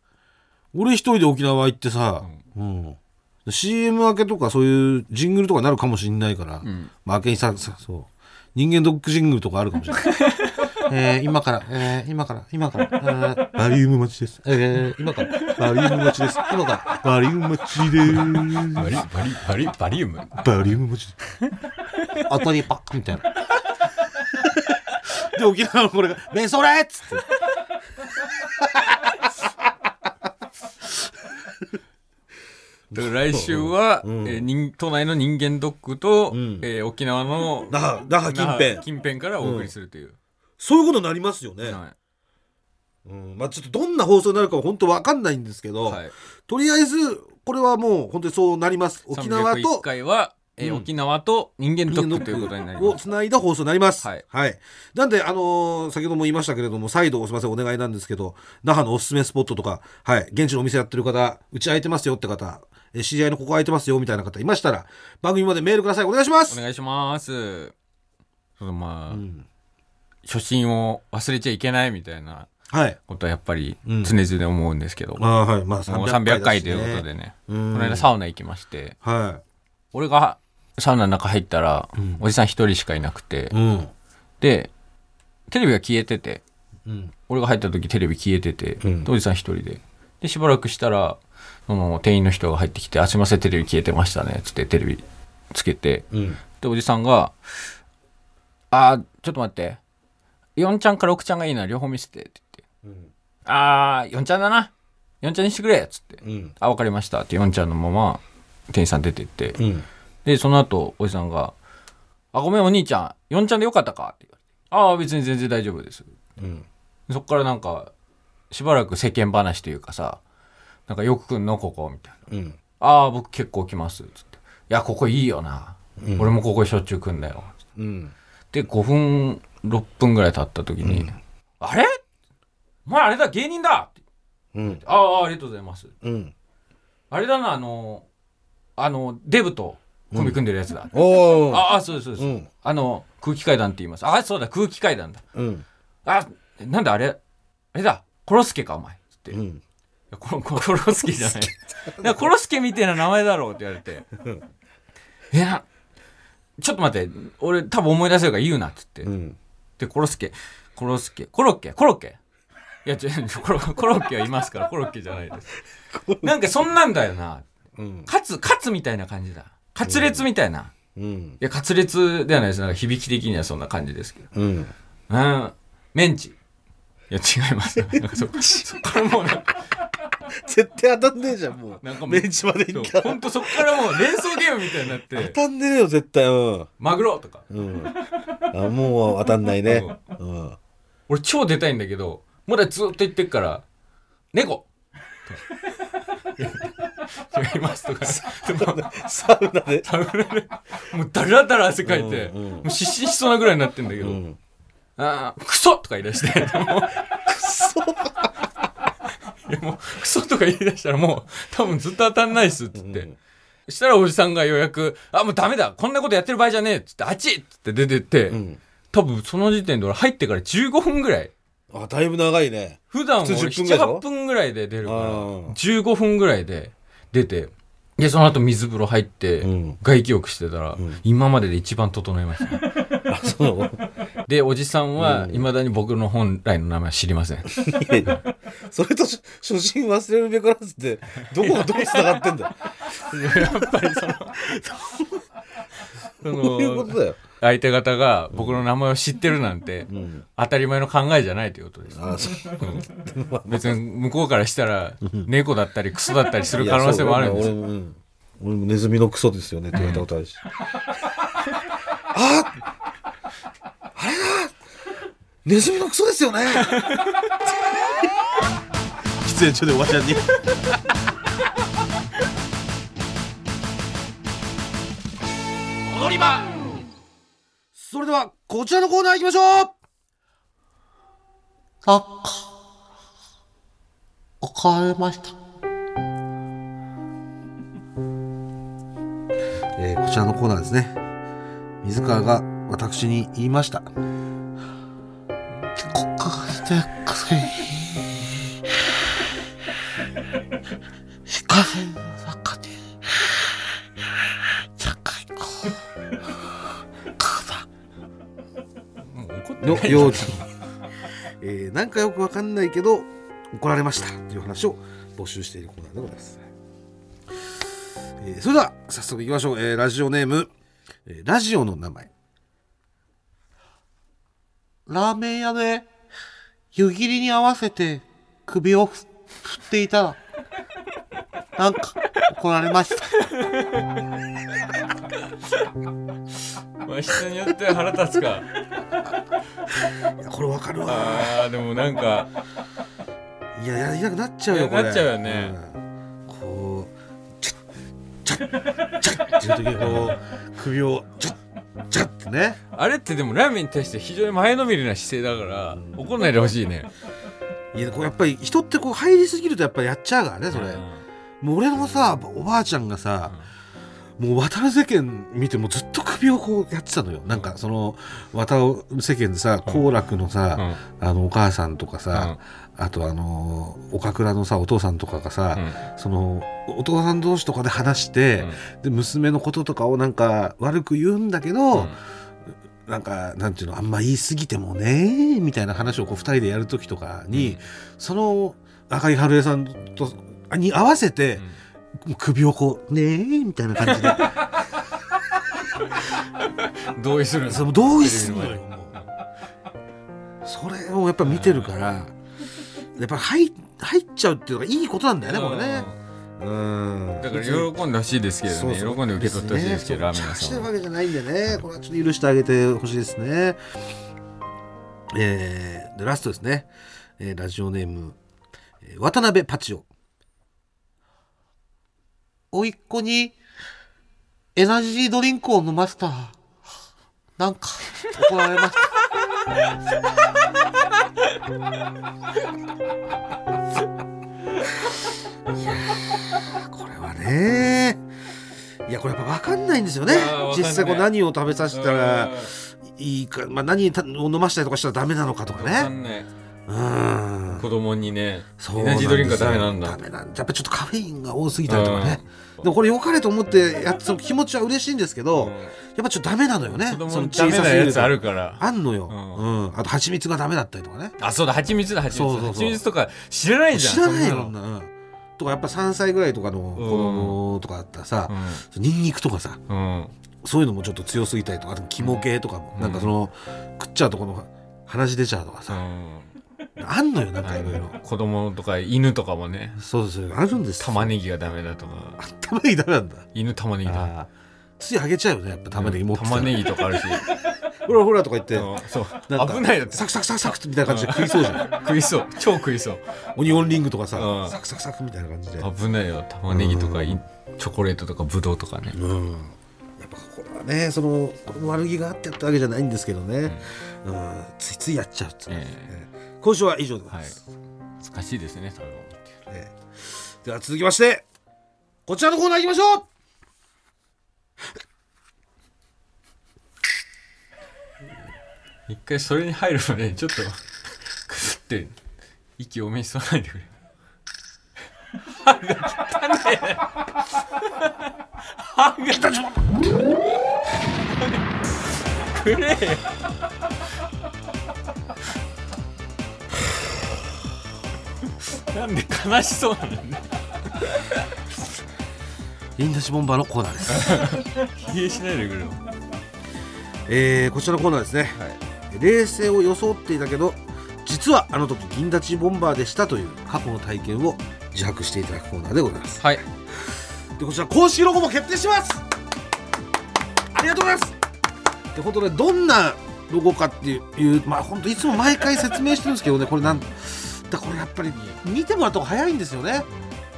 S3: 俺一人で沖縄行ってさ、うん、CM 明けとかそういうジングルとかなるかもしんないから、
S2: ん。
S3: まあ明けにささそう。人間ドックジングルとかあるかもしれない (laughs) えー今から、えー今から、今から、えーバリウム待ちです。えー今から、バリウム待ちです。今から、バリウム待ちでー
S2: バリバリバリバリウム？
S3: す。バリウム待ちです。当たりパッみたいな。で、沖縄のこれが、メンソレっつって。(laughs)
S2: だから来週は、
S3: うん
S2: えー人都内の人間ドックと、
S3: ん
S2: えー沖縄の
S3: 那覇、近
S2: 那
S3: 辺
S2: 覇。近辺からお送りするという、
S3: そういうことになりますよね。
S2: は
S3: うん、まあちょっとどんな放送になるかは本当わかんないんですけど、
S2: いはい、
S3: とりあえず、これはもう本当にそうなります。沖縄
S2: 301
S3: と
S2: 回は、えー
S3: うん
S2: 沖縄と人間ドックということになり
S3: を
S2: ます
S3: つないだ放送になります。
S2: はい。
S3: なんで、あのー先ほども言いましたけれども、再度すみません、お願いなんですけど、那覇のおすすめスポットとか、はい、現地のお店やってる方、うち空いてますよって方、え知り合いのここ空いてますよみたいな方いましたら、番組までメールください。お願いします。
S2: お願いしますまあ、
S3: うん
S2: 初心を忘れちゃいけないみたいな
S3: はい。
S2: ことはやっぱり
S3: うん。
S2: 常々思うんですけど、
S3: ああ、はい。まあ、
S2: もう
S3: 300
S2: 300回
S3: だしね。
S2: ということでね、
S3: うん。
S2: この間サウナ行きまして。
S3: は
S2: 俺がサウナの中入ったら、
S3: ん。
S2: おじさん一人しかいなくて、
S3: い。うん。
S2: でテレビが消えてて。
S3: うん。
S2: 俺が入った時テレビ消えてて、おじさん一人で。でしばらくしたらその店員の人が入ってきて「あすいませんテレビ消えてましたね」つってテレビつけて。
S3: うん。
S2: でおじさんが「あーちょっと待って4ちゃんか6ちゃんがいいな両方見せて」って言って
S3: うん。
S2: 「あー4ちゃんだな4ちゃんにしてくれ」っつって
S3: うん。
S2: 「あ分かりました」って4ちゃんのまま店員さん出てって
S3: うん。
S2: でその後おじさんが「あごめんお兄ちゃん4ちゃんでよかったか?」って言われて「ああ別に全然大丈夫です」
S3: うん。
S2: そっからなんかしばらく世間話というかさなんかよく来んのここみたいな
S3: うん。
S2: 「ああ僕結構来ます」つって「いやここいいよな、
S3: うん
S2: 俺もここしょっちゅう来んだよ」
S3: うん。
S2: で5分6分ぐらい経った時に「あれ？お前あれだ芸人だ!」って
S3: うん。
S2: ああありがとうございます。
S3: うん。
S2: あれだなあのあのデブとコンビ組んでるやつだ。ああそうですそうです、
S3: うん。
S2: あの空気階段って言います。あそうだ空気階段だ。
S3: うん。
S2: あなんだあれ？あれだコロスケかお前。つって、い
S3: うん。
S2: やコロスケじゃない。いやコロスケみたいな名前だろうって言われて。いやちょっと待って。俺多分思い出せるから言うなっつって、
S3: うん。
S2: でコロスケ。コロスケ。コロッケ？コロッケ？いや違うコロコロッケはいますから。コロッケじゃないです。なんかそんなんだよな。
S3: うん。
S2: カツカツみたいな感じだ。カツレツみたいな、い
S3: うん。
S2: やカツレツではないです。なんか響き的にはそんな感じですけど。
S3: うん。
S2: うん。メンチ。いや違います。なんかそ (laughs) そっからもうなんか (laughs)
S3: 絶対当たんねえじゃん、もう。
S2: なんかもう
S3: メンチまで行った
S2: ほんとそっからもう連想ゲームみたいになっ
S3: 当
S2: て
S3: たんねえよ、絶対。うん。
S2: マグロとか
S3: うん。あ、もう当たんないね。うん。
S2: 俺超出たいんだけどまだずっと言ってっから猫 (laughs) 違いますとか
S3: サウナで。
S2: サウナでもうだらだら汗かいて、
S3: うんうん
S2: もう失神しそうなぐらいになってんだけど、
S3: うん。
S2: あークソとか言い出してもういやもうクソとか言い出したらもう多分ずっと当たんないっすっつって、
S3: うん
S2: そしたらおじさんがようやく「あもうダメだこんなことやってる場合じゃねえ」っつって「あっち!」っつって出てって、
S3: うん。
S2: 多分その時点で俺入ってから15分ぐらい
S3: あ、だいぶ長いね。
S2: 普段俺
S3: 普通10分ぐらいでしょ
S2: ？78分ぐらいで出るから
S3: うん
S2: 15分ぐらいで出てでその後水風呂入って、
S3: うん
S2: 外気浴してたら、
S3: ん
S2: 今までで一番整いました、
S3: あ、そう。
S2: でおじさんはいまだに僕の本来の名前は知りません
S3: それとし初心忘れるべからずって、どこがどう繋がってんだよ。
S2: やっぱりそのその。相手方が僕の名前を知ってるなんて、
S3: うん。
S2: 当たり前の考えじゃないということです。別に向こうからしたら猫だったりクソだったりする可能性もあるんです
S3: 俺もネズミのクソですよねって言われたことあるし。(laughs) ああれだネズミのクソですよね。喫煙所でおばちゃんに。踊り場。それではこちらのコーナー行きましょう。
S5: あ、帰りました。
S3: えーこちらのコーナーですね。水川が私に言いました
S5: 遅刻してくせに。光の中で、社会の、かだ。
S2: もう怒って
S3: よ
S2: ない
S3: 幼児えーなんかよくわかんないけど怒られましたという話を募集しているコーナーでございます、えーそれでは早速いきましょう、えーラジオネーム、えーラジオの名前
S5: ラーメン屋で湯切りに合わせて首をふ振っていた。ら、なんか怒られました。
S2: まあ人によっては腹立つか。
S3: いやこれわかるわ。
S2: あーでもなんか。
S3: いややりたくなっちゃうよこれ。
S2: なっちゃうよね。
S3: うん。こうチャッチャッチャッっていう時にこう首をチャッチャッってね。
S2: あれってでもラーメンに対して非常に前のめりな姿勢だから怒んないでほしいね。
S3: いやこうやっぱり人ってこう入りすぎるとやっぱりやっちゃうからねそれ、
S2: うん。
S3: もう俺のさおばあちゃんがさ、もう渡る世間見てもずっと首をこうやってたのよ。なんかその渡る世間でさ好楽のさ、あのお母さんとかさ、あとあの岡倉のさお父さんとかがさ、そのお父さん同士とかで話して、で娘のこととかをなんか悪く言うんだけど、なんかなんていうのあんま言い過ぎてもねみたいな話をこう2人でやる時とかに、その赤井春江さんとに合わせて、首をこう「ねえ」みたいな感じで。(laughs)
S2: 同意する
S3: の。同意するのよそれをやっぱ見てるからやっぱ入入っちゃうっていうのがいいことなんだよねこれね。うん。
S2: だから喜んでほしいですけどね。喜んで受け取ってほしいですけどラーメン屋
S3: して
S2: さんは。
S3: るわけじゃないんでねこれはちょっと許してあげてほしいですね。えー、でラストですね、えーラジオネーム、えー渡辺パチオ。
S5: おいっ子にエナジードリンクを飲ませた。ら、なんか怒られました。(laughs)
S3: これはねいやこれやっぱ分かんないんですよね。実際こう何を食べさせたらいいか、まあ、何を飲ませたりとかしたらダメなのかとかね。
S2: んない。
S3: うん
S2: 子供にね
S3: そう
S2: エナジードリンクはダメなんだ。
S3: ダメなんだ。やっぱちょっとカフェインが多すぎたりとかね。でもこれ良かれと思ってやっその気持ちは嬉しいんですけど、
S2: うん。
S3: やっぱちょっとダメなのよね。その
S2: にダメなやつあるから。
S3: あんのよ、
S2: う
S3: うん。んあと蜂蜜がダメだったりとかね。
S2: あそうだ蜂蜜だ蜂蜜蜂蜜とか知らないじゃん
S3: 知らないよなうん。とかやっぱ3歳ぐらいとかの子供とかだったらさ、ニンニクとかさ
S2: うん。うん
S3: そういうのもちょっと強すぎたりとかあと肝系とかも、なんかその食っちゃうとこの鼻血出ちゃうとかさ、
S2: うん
S3: あんのよなんかい。ろいろ。
S2: 子供とか犬とかもね。
S3: そうそうあるんですよ。
S2: 玉ねぎがダメだとか。
S3: 玉ねぎダメなんだ。
S2: 犬玉ねぎだ。
S3: あー。ついあげちゃうよねやっぱ玉ねぎ持って
S2: 玉ねぎとかあるし。(laughs)
S3: ほらほらとか言って。
S2: うんそう。危ないだって。
S3: サクサクサクサクみたいな感じで食いそうじゃん。
S2: 食いそう。超食いそう。
S3: オニオンリングとかさ
S2: うん。
S3: サクサクサクみたいな感じで。
S2: 危ないよ玉ねぎとかいチョコレートとかブドウとかね。
S3: うん。やっぱこれはねその悪気があってやったわけじゃないんですけどね、うん、ついついやっちゃうっていうね、
S2: え
S3: 今週は以上でござい
S2: はい。
S3: ます、
S2: 難しいですね食べ物って
S3: ええ。では続きましてこちらのコーナー行きましょう。
S2: 一回それに入るまでちょっとくすって息多めに吸わないでくれ。歯が汚ねえ。歯が (laughs) くれなんで悲しそうなのね。
S3: インダシボンバーのコーナーです、
S2: 否定しないでくれよ。
S3: えーこちらのコーナーですね、冷静を装っていたけど実はあの時銀立ちボンバーでしたという過去の体験を自白していただくコーナーでございます。
S2: はい。
S3: でこちら公式ロゴも決定します。ありがとうございます。で本当ねどんなロゴかっていうまあ本当いつも毎回説明してるんですけどねこれなんだこれやっぱり見てもらった方が早いんですよね。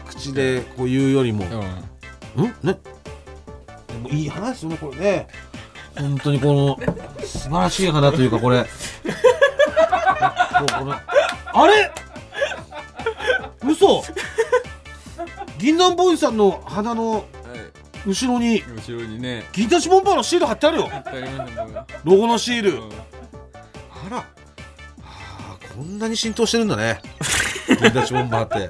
S3: 口でこう言うよりも、
S2: うん。
S3: うん？ね？でもいい話ですよねこれね。本当にこの素晴らしい花というかこれ。あれ？嘘？銀杏ボーイさんの花の
S2: はい。
S3: 後ろに
S2: 後ろにね。
S3: 銀杏ボンバーのシール貼ってあるよ。ロゴのシール、
S2: うん
S3: こんなに浸透してるんだね。銀杏ボンバーって。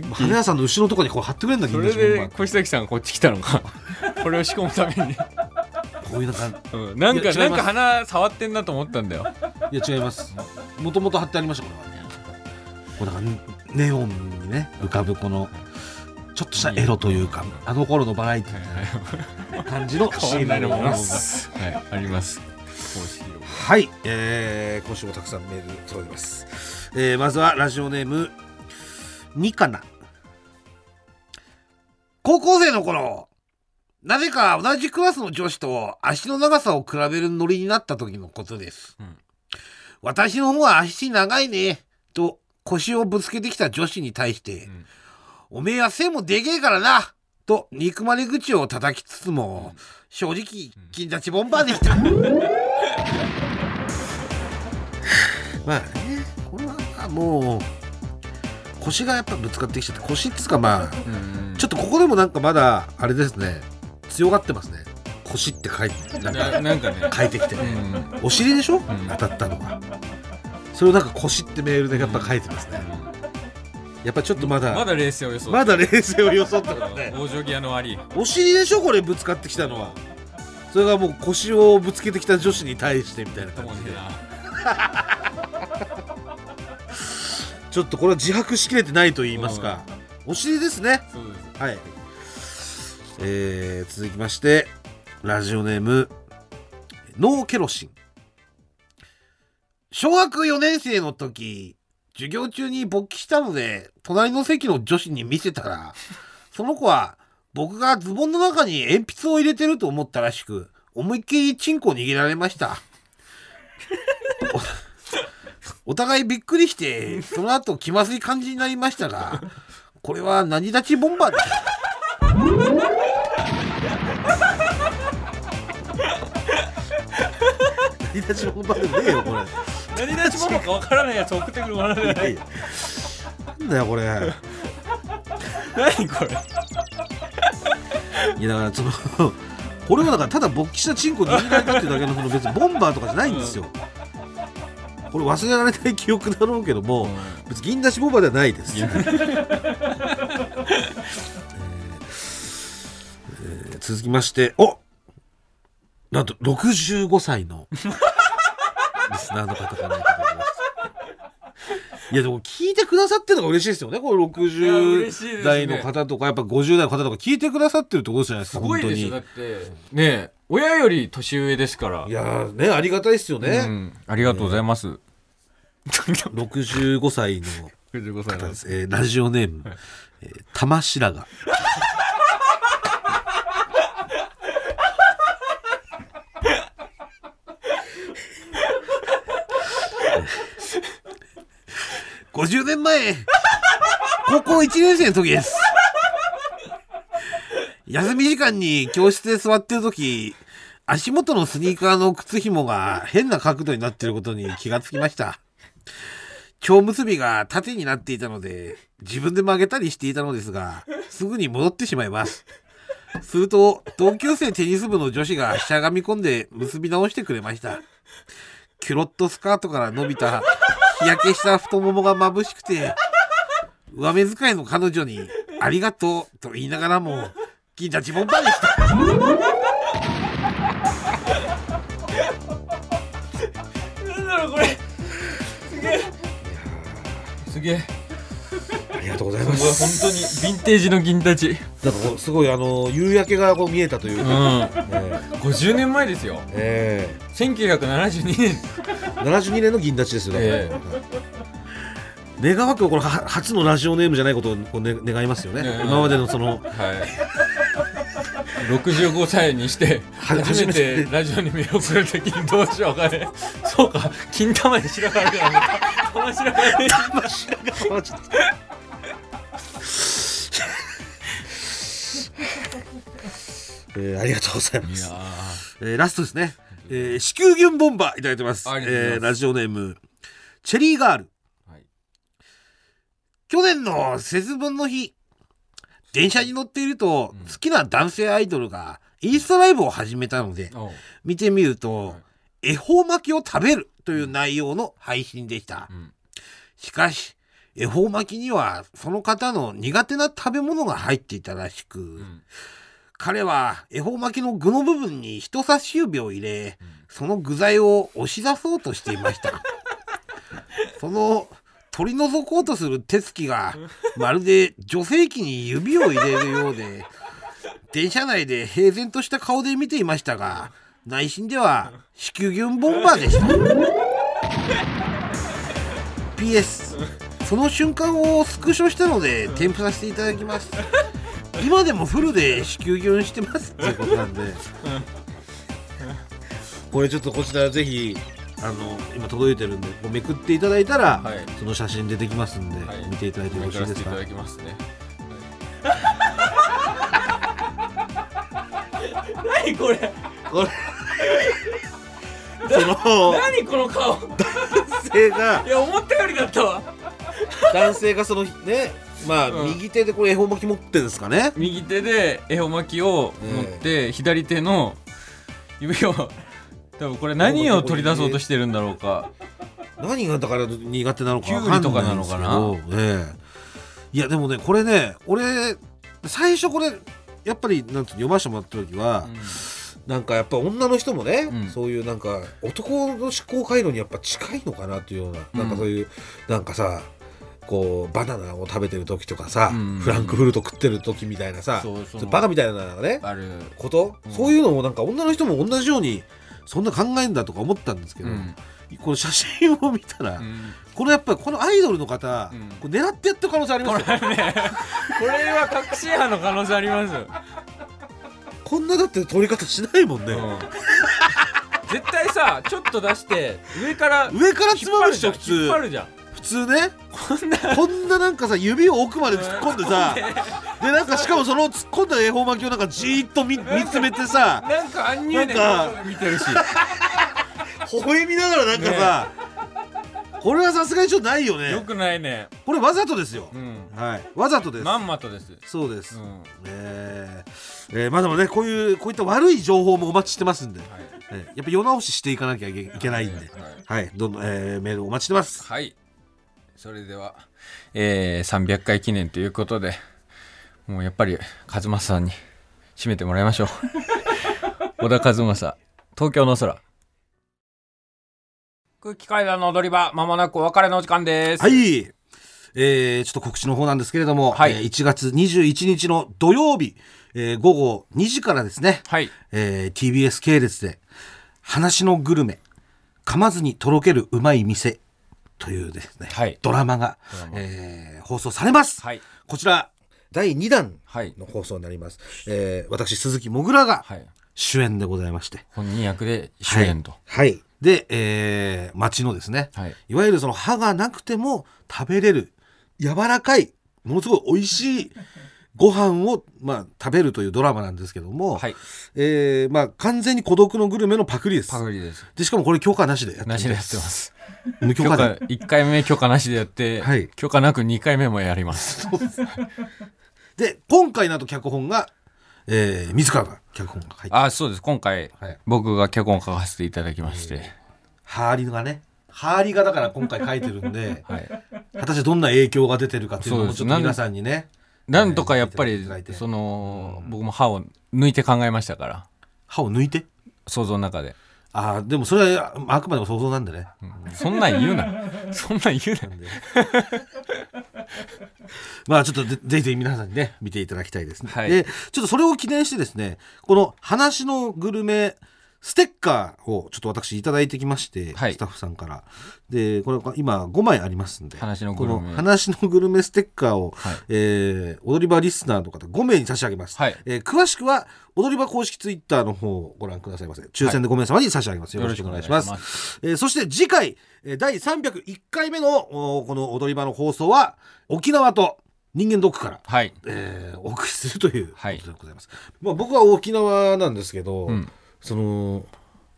S3: (laughs) 花屋さんの後ろのところにこう貼ってくれるんだ
S2: それで小崎さんがこっち来たのか。(laughs) これを仕込むために、
S3: こういうなんか
S2: うん、なんかなんか鼻触ってんなと思ったんだよ。
S3: いや違います。もともと貼ってありましたこれはね。これだからネオンにね浮かぶこのちょっとしたエロというかあの頃のバラエティーな感じのシーンになります。(laughs)
S2: はいあります
S3: はい、えー、今週もたくさんメール届いてます、えー、まずはラジオネームニカナ。高校生の頃なぜか同じクラスの女子と足の長さを比べるノリになった時のことです、
S2: うん。
S3: 私の方は足長いねと腰をぶつけてきた女子に対して、
S2: ん。
S3: おめえは背もでけえからなと憎まれ口を叩きつつも、正直金立ちボンバーでした、まあねこれはもう腰がやっぱぶつかってきちゃって腰っつうかまあ
S2: うん
S3: ちょっとここでもなんかまだあれですね強がってますね。腰って書いてなん
S2: な
S3: か
S2: なんかね。
S3: 書いてきて、
S2: うん。
S3: お尻でしょ、
S2: ん。
S3: 当たったのがそれをなんか腰ってメールでやっぱ書いてますね、やっぱちょっとまだ
S2: まだ冷静を予想
S3: まだ冷静を装ってますね。(laughs)
S2: 往生際の悪い。
S3: お尻でしょ？これぶつかってきたのは。それがもう腰をぶつけてきた女子に対してみたいな感じでちょっとこれは自白しきれてないと言いますか、お尻ですね。
S2: そうです。
S3: はい、えー、続きましてラジオネームノーケロシン。小学4年生の時授業中に勃起したので隣の席の女子に見せたら (laughs) その子は僕がズボンの中に鉛筆を入れてると思ったらしく思いっきりチンコを握られました (laughs) (laughs) おお互いびっくりしてその後気まずい感じになりましたがこれは何立ちボンバーです何立ちボンバーでもねえよこれ。
S2: 何立ち物かわからないやつ送ってくるものじゃない。
S3: なんだよこれ。
S2: 何これ？
S3: いやだからそのこれはだからただ勃起したチンコに握られたっていうだけのその別にボンバーとかじゃないんですよこれ忘れられない記憶だろうけども、別に銀出しボンバーではないです、えーえー続きましておなんと65歳のリスナーの方からいいやでも聞いてくださってるのが嬉しいですよね。これ
S2: いや嬉しいですね。
S3: 60代の方とかやっぱ50代の方とか聞いてくださってるってことじゃないですか
S2: すごいですよだ
S3: 本
S2: って。ねえ。親より年上ですから。
S3: いやーねありがたいですよね、
S2: うん、ありがとうございます、
S3: 65歳の
S2: 65歳
S3: 方です、えーラジオネーム、えー玉白髪50年前。高校1年生の時です。休み時間に教室で座ってる時足元のスニーカーの靴紐が変な角度になってることに気がつきました。蝶結びが縦になっていたので自分で曲げたりしていたのですがすぐに戻ってしまいます。すると同級生テニス部の女子がしゃがみ込んで結び直してくれました。キュロットスカートから伸びた日焼けした太ももが眩しくて上目遣いの彼女に「ありがとう」と言いながらも銀立ちボンバーでした。
S2: なんだろうこれ。すげえ。すげえ。
S3: ありがとうござい
S2: これ本当にヴィンテージの銀たち
S3: なんかすごいあの夕焼けがこう見えたという
S2: うん。
S3: か、
S2: 50年前ですよ。
S3: え
S2: 1972年。
S3: え72年の銀立ちですよ、
S2: え
S3: 願わくばこれは初のラジオネームじゃないことをね、願いますよね、
S2: ね
S3: 今までのその
S2: はい。65歳にして
S3: は
S2: 初めて。ラジオにメールを送るときにどうしようかね。そうか金玉に白髪あるからね。玉白髪。ね
S3: えーありがとうございます。えーラストですね、えー、子宮ギュンボンバーいただいてます。
S2: ます。
S3: えーラジオネームチェリーガール。
S2: ーはい。
S3: 去年の節分の日電車に乗っていると、好きな男性アイドルがインスタライブを始めたので見てみると、恵方巻きを食べるという内容の配信でした、
S2: ん。
S3: しかし恵方巻きにはその方の苦手な食べ物が入っていたらしく、
S2: ん
S3: 彼は恵方巻きの具の部分に人差し指を入れ、その具材を押し出そうとしていました。(laughs)
S5: その取り除こうとする手つきがまるで女性器に指を入れるようで電車内で平然とした顔で見ていましたが内心では子宮牛ボンバーでした。(laughs) PS その瞬間をスクショしたので添付させていただきます今でもフルで子宮牛してますっていうことなんで。
S3: これちょっとこちらぜひあの今届いてるんでこうめくっていただいたら、
S2: はい。
S3: その写真出てきますんで、
S2: はい。
S3: 見ていただいてよろしいですか？
S2: めくらせていただきますね。(laughs) 何これ？
S3: これ。その
S2: 何この顔？
S3: 男性が
S2: いや思ったよりだったわ。
S3: 男性がそのねまあ、
S2: うん。
S3: 右手でこれ恵方巻き持ってるんですかね。
S2: 右手で恵方巻きを持って、左手の指を多分これ何を取り出そうとしてるんだろうか。
S3: 何がだから苦手なのかわ
S2: かなのかな
S3: かんないんですけどええ。いやでもねこれね俺最初これやっぱりなんて読ませてもらった時は、なんかやっぱ女の人もね、
S2: うん。
S3: そういうなんか男の思考回路にやっぱ近いのかなっていうような、なんかそういうなんかさこうバナナを食べてる時とかさ、
S2: うん。
S3: フランクフルト食ってる時みたいなさ、バカみたいなねこと、
S2: うん。
S3: そういうのもなんか女の人も同じようにそんな考えんだとか思ったんですけど、
S2: うん。
S3: この写真を見たら、
S2: うん。
S3: このやっぱりこのアイドルの方、
S2: うん。
S3: これ狙ってやってる可能性ありますよ。
S2: これは確信犯の可能性ありますよ、
S3: こんなだって撮り方しないもんね、
S2: うん。絶対さちょっと出して上から
S3: 上からつまむでしょ普
S2: 引っ
S3: 通
S2: 張るじゃん
S3: 普通ね。こんな。なんかさ指を奥まで突っ込んでさ。で。なんかしかもその突っ込んだ恵方巻きをなんかじーっと見見つめてさ。
S2: なんかアンニュイで
S3: なん
S2: 見てるし。
S3: 微笑みながらなんかさ、これはさすがにちょっとないよね。
S2: よくないね。
S3: これわざとですよ、
S2: うん。
S3: はい。わざとです、
S2: まんまとです。
S3: そうです、
S2: うん。
S3: え。ーえーまあでもねこういうこういった悪い情報もお待ちしてますんで、
S2: はい。
S3: えーやっぱ世直ししていかなきゃいけいけないんで、はい、どんどん、えーメールお待ちしてます。
S2: はいそれでは、えー、300回記念ということでもうやっぱり和正さんに締めてもらいましょう。(laughs) 小田和正東京の空。空気階段の踊り場まもなくお別れのお時間です。
S3: はい、えーちょっと告知の方なんですけれども、
S2: はい。
S3: えー1月21日の土曜日、えー午後2時からですね、
S2: はい。
S3: えー TBS 系列で「話のグルメ噛まずにとろけるうまい店」というですね、
S2: はい。
S3: ドラマがえー放送されます、
S2: はい。
S3: こちら第2弾
S2: はい。
S3: の放送になります、えー私鈴木もぐらが
S2: はい。
S3: 主演でございまして、
S2: 本人役で主演と。
S3: はい、はい。で、えー町のですね、
S2: はい。
S3: いわゆるその歯がなくても食べれる柔らかいものすごい美味しいご飯を、まあ、食べるというドラマなんですけども、
S2: はい。
S3: えーまあ、完全に孤独のグルメのパクリです。
S2: パクリです。
S3: でしかもこれ許可なしでやってる
S2: なしでやってます
S3: 無許可
S2: 許可
S3: で
S2: 1回目許可なしでやって、
S3: はい。
S2: 許可なく2回目もやります。
S3: で今回なんと脚本が、えー、自らが脚本が書いて。
S2: あそうです。今回、
S3: はい。
S2: 僕が脚本を書かせていただきまして、
S3: ハーリがね。ハーリがだから今回書いてるんで (laughs)
S2: はい、
S3: 果たしてどんな影響が出てるかっていうの
S2: そうです。
S3: もちょっと皆さんにね
S2: なんとかやっぱ
S3: い
S2: りその僕も歯を抜いて考えましたから。
S3: 歯を抜いて？
S2: 想像の中で、
S3: ああでもそれはああくまでも想像なんでね。
S2: うん。そんなん言うな。そんなん言うな。(laughs)
S3: まあちょっとぜぜひぜひ皆さんにね見ていただきたいですね、
S2: はい。
S3: でちょっとそれを記念してですねこの「話のグルメ」ステッカーをちょっと私いただいてきまして、
S2: はい。
S3: スタッフさんから。でこれ今5枚ありますんで。
S2: 話のグルメ。
S3: この話のグルメステッカーを、
S2: はい。
S3: えー踊り場リスナーの方5名に差し上げます、
S2: はい。
S3: えー詳しくは踊り場公式ツイッターの方をご覧くださいませ。抽選で5名様に差し上げます、よろしくお願いします。
S2: し
S3: えーそして次回、えー第301回目のおこの踊り場の放送は沖縄と人間ドックから、
S2: はい。
S3: えーお送りするということ
S2: はい
S3: でございます、まあ、僕は沖縄なんですけど、
S2: うん
S3: その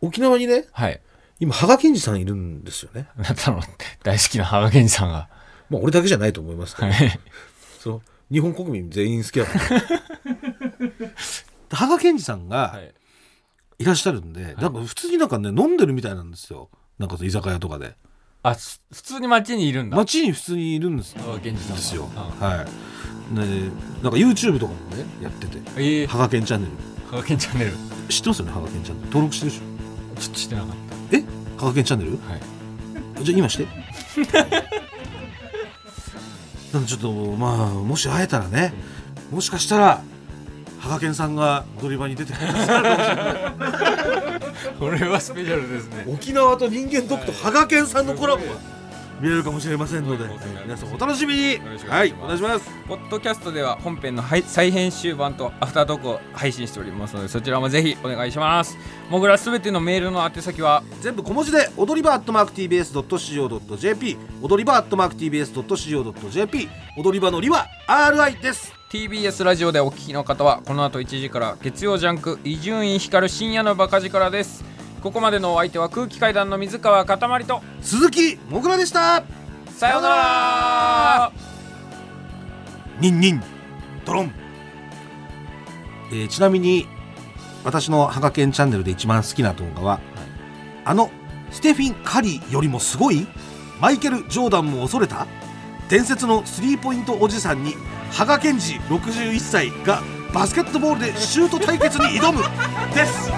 S3: 沖縄にね
S2: はい。
S3: 今羽賀健二さんいるんですよね。
S2: あ (laughs) なたの大好きな羽賀健二さんが。
S3: まあ俺だけじゃないと思いますけど、
S2: はい。
S3: その日本国民全員好きだから羽賀健二さんが
S2: はい。
S3: いらっしゃるんで、なんか普通になんかね飲んでるみたいなんですよ。なんか居酒屋とかで。
S2: あす普通に街にいるんだ。
S3: 街に普通にいるんです
S2: 羽賀健二さんが。
S3: ですよ。
S2: あ
S3: はい。ねなんか YouTube とかもねやってて。
S2: ええ
S3: 羽賀健チャンネル
S2: 羽賀健チャンネル。
S3: 知ってますよね羽賀健チャンネル。登録してるでしょ。
S2: ちょっとしてなかっ
S3: え？羽賀健チャンネル？
S2: たはい。
S3: じゃあ今して。なんでちょっとまあもし会えたらねもしかしたらハガケンさんが踊り場に出てくる (laughs)
S2: これはスペシャルですね。
S3: 沖縄と人間ドックとハガケンさんのコラボ。が見れるかもしれませんので皆さんお楽しみに。はいお願いします。
S2: ポッドキャストでは本編のはい再編集版とアフタートークを配信しておりますのでそちらもぜひお願いします。もぐらすべてのメールの宛先は
S3: 全部小文字で踊り場アットマーク TBS.CO.JP 踊り場アットマーク TBS.CO.JP 踊り場のりは RI です。
S2: TBS ラジオでお聞きの方はこの後1時から月曜ジャンク伊集院光る深夜のバカ力ですここまでのお相手は空気階段の水川かたまりと
S3: 鈴木もぐらでした。
S2: さようなら。
S3: ニンニン。ドロン、えーちなみに私のハガケンチャンネルで一番好きな動画は、あのステフィン・カリーよりもすごいマイケル・ジョーダンも恐れた伝説のスリーポイントおじさんにハガケンジ61歳がバスケットボールでシュート対決に挑む。です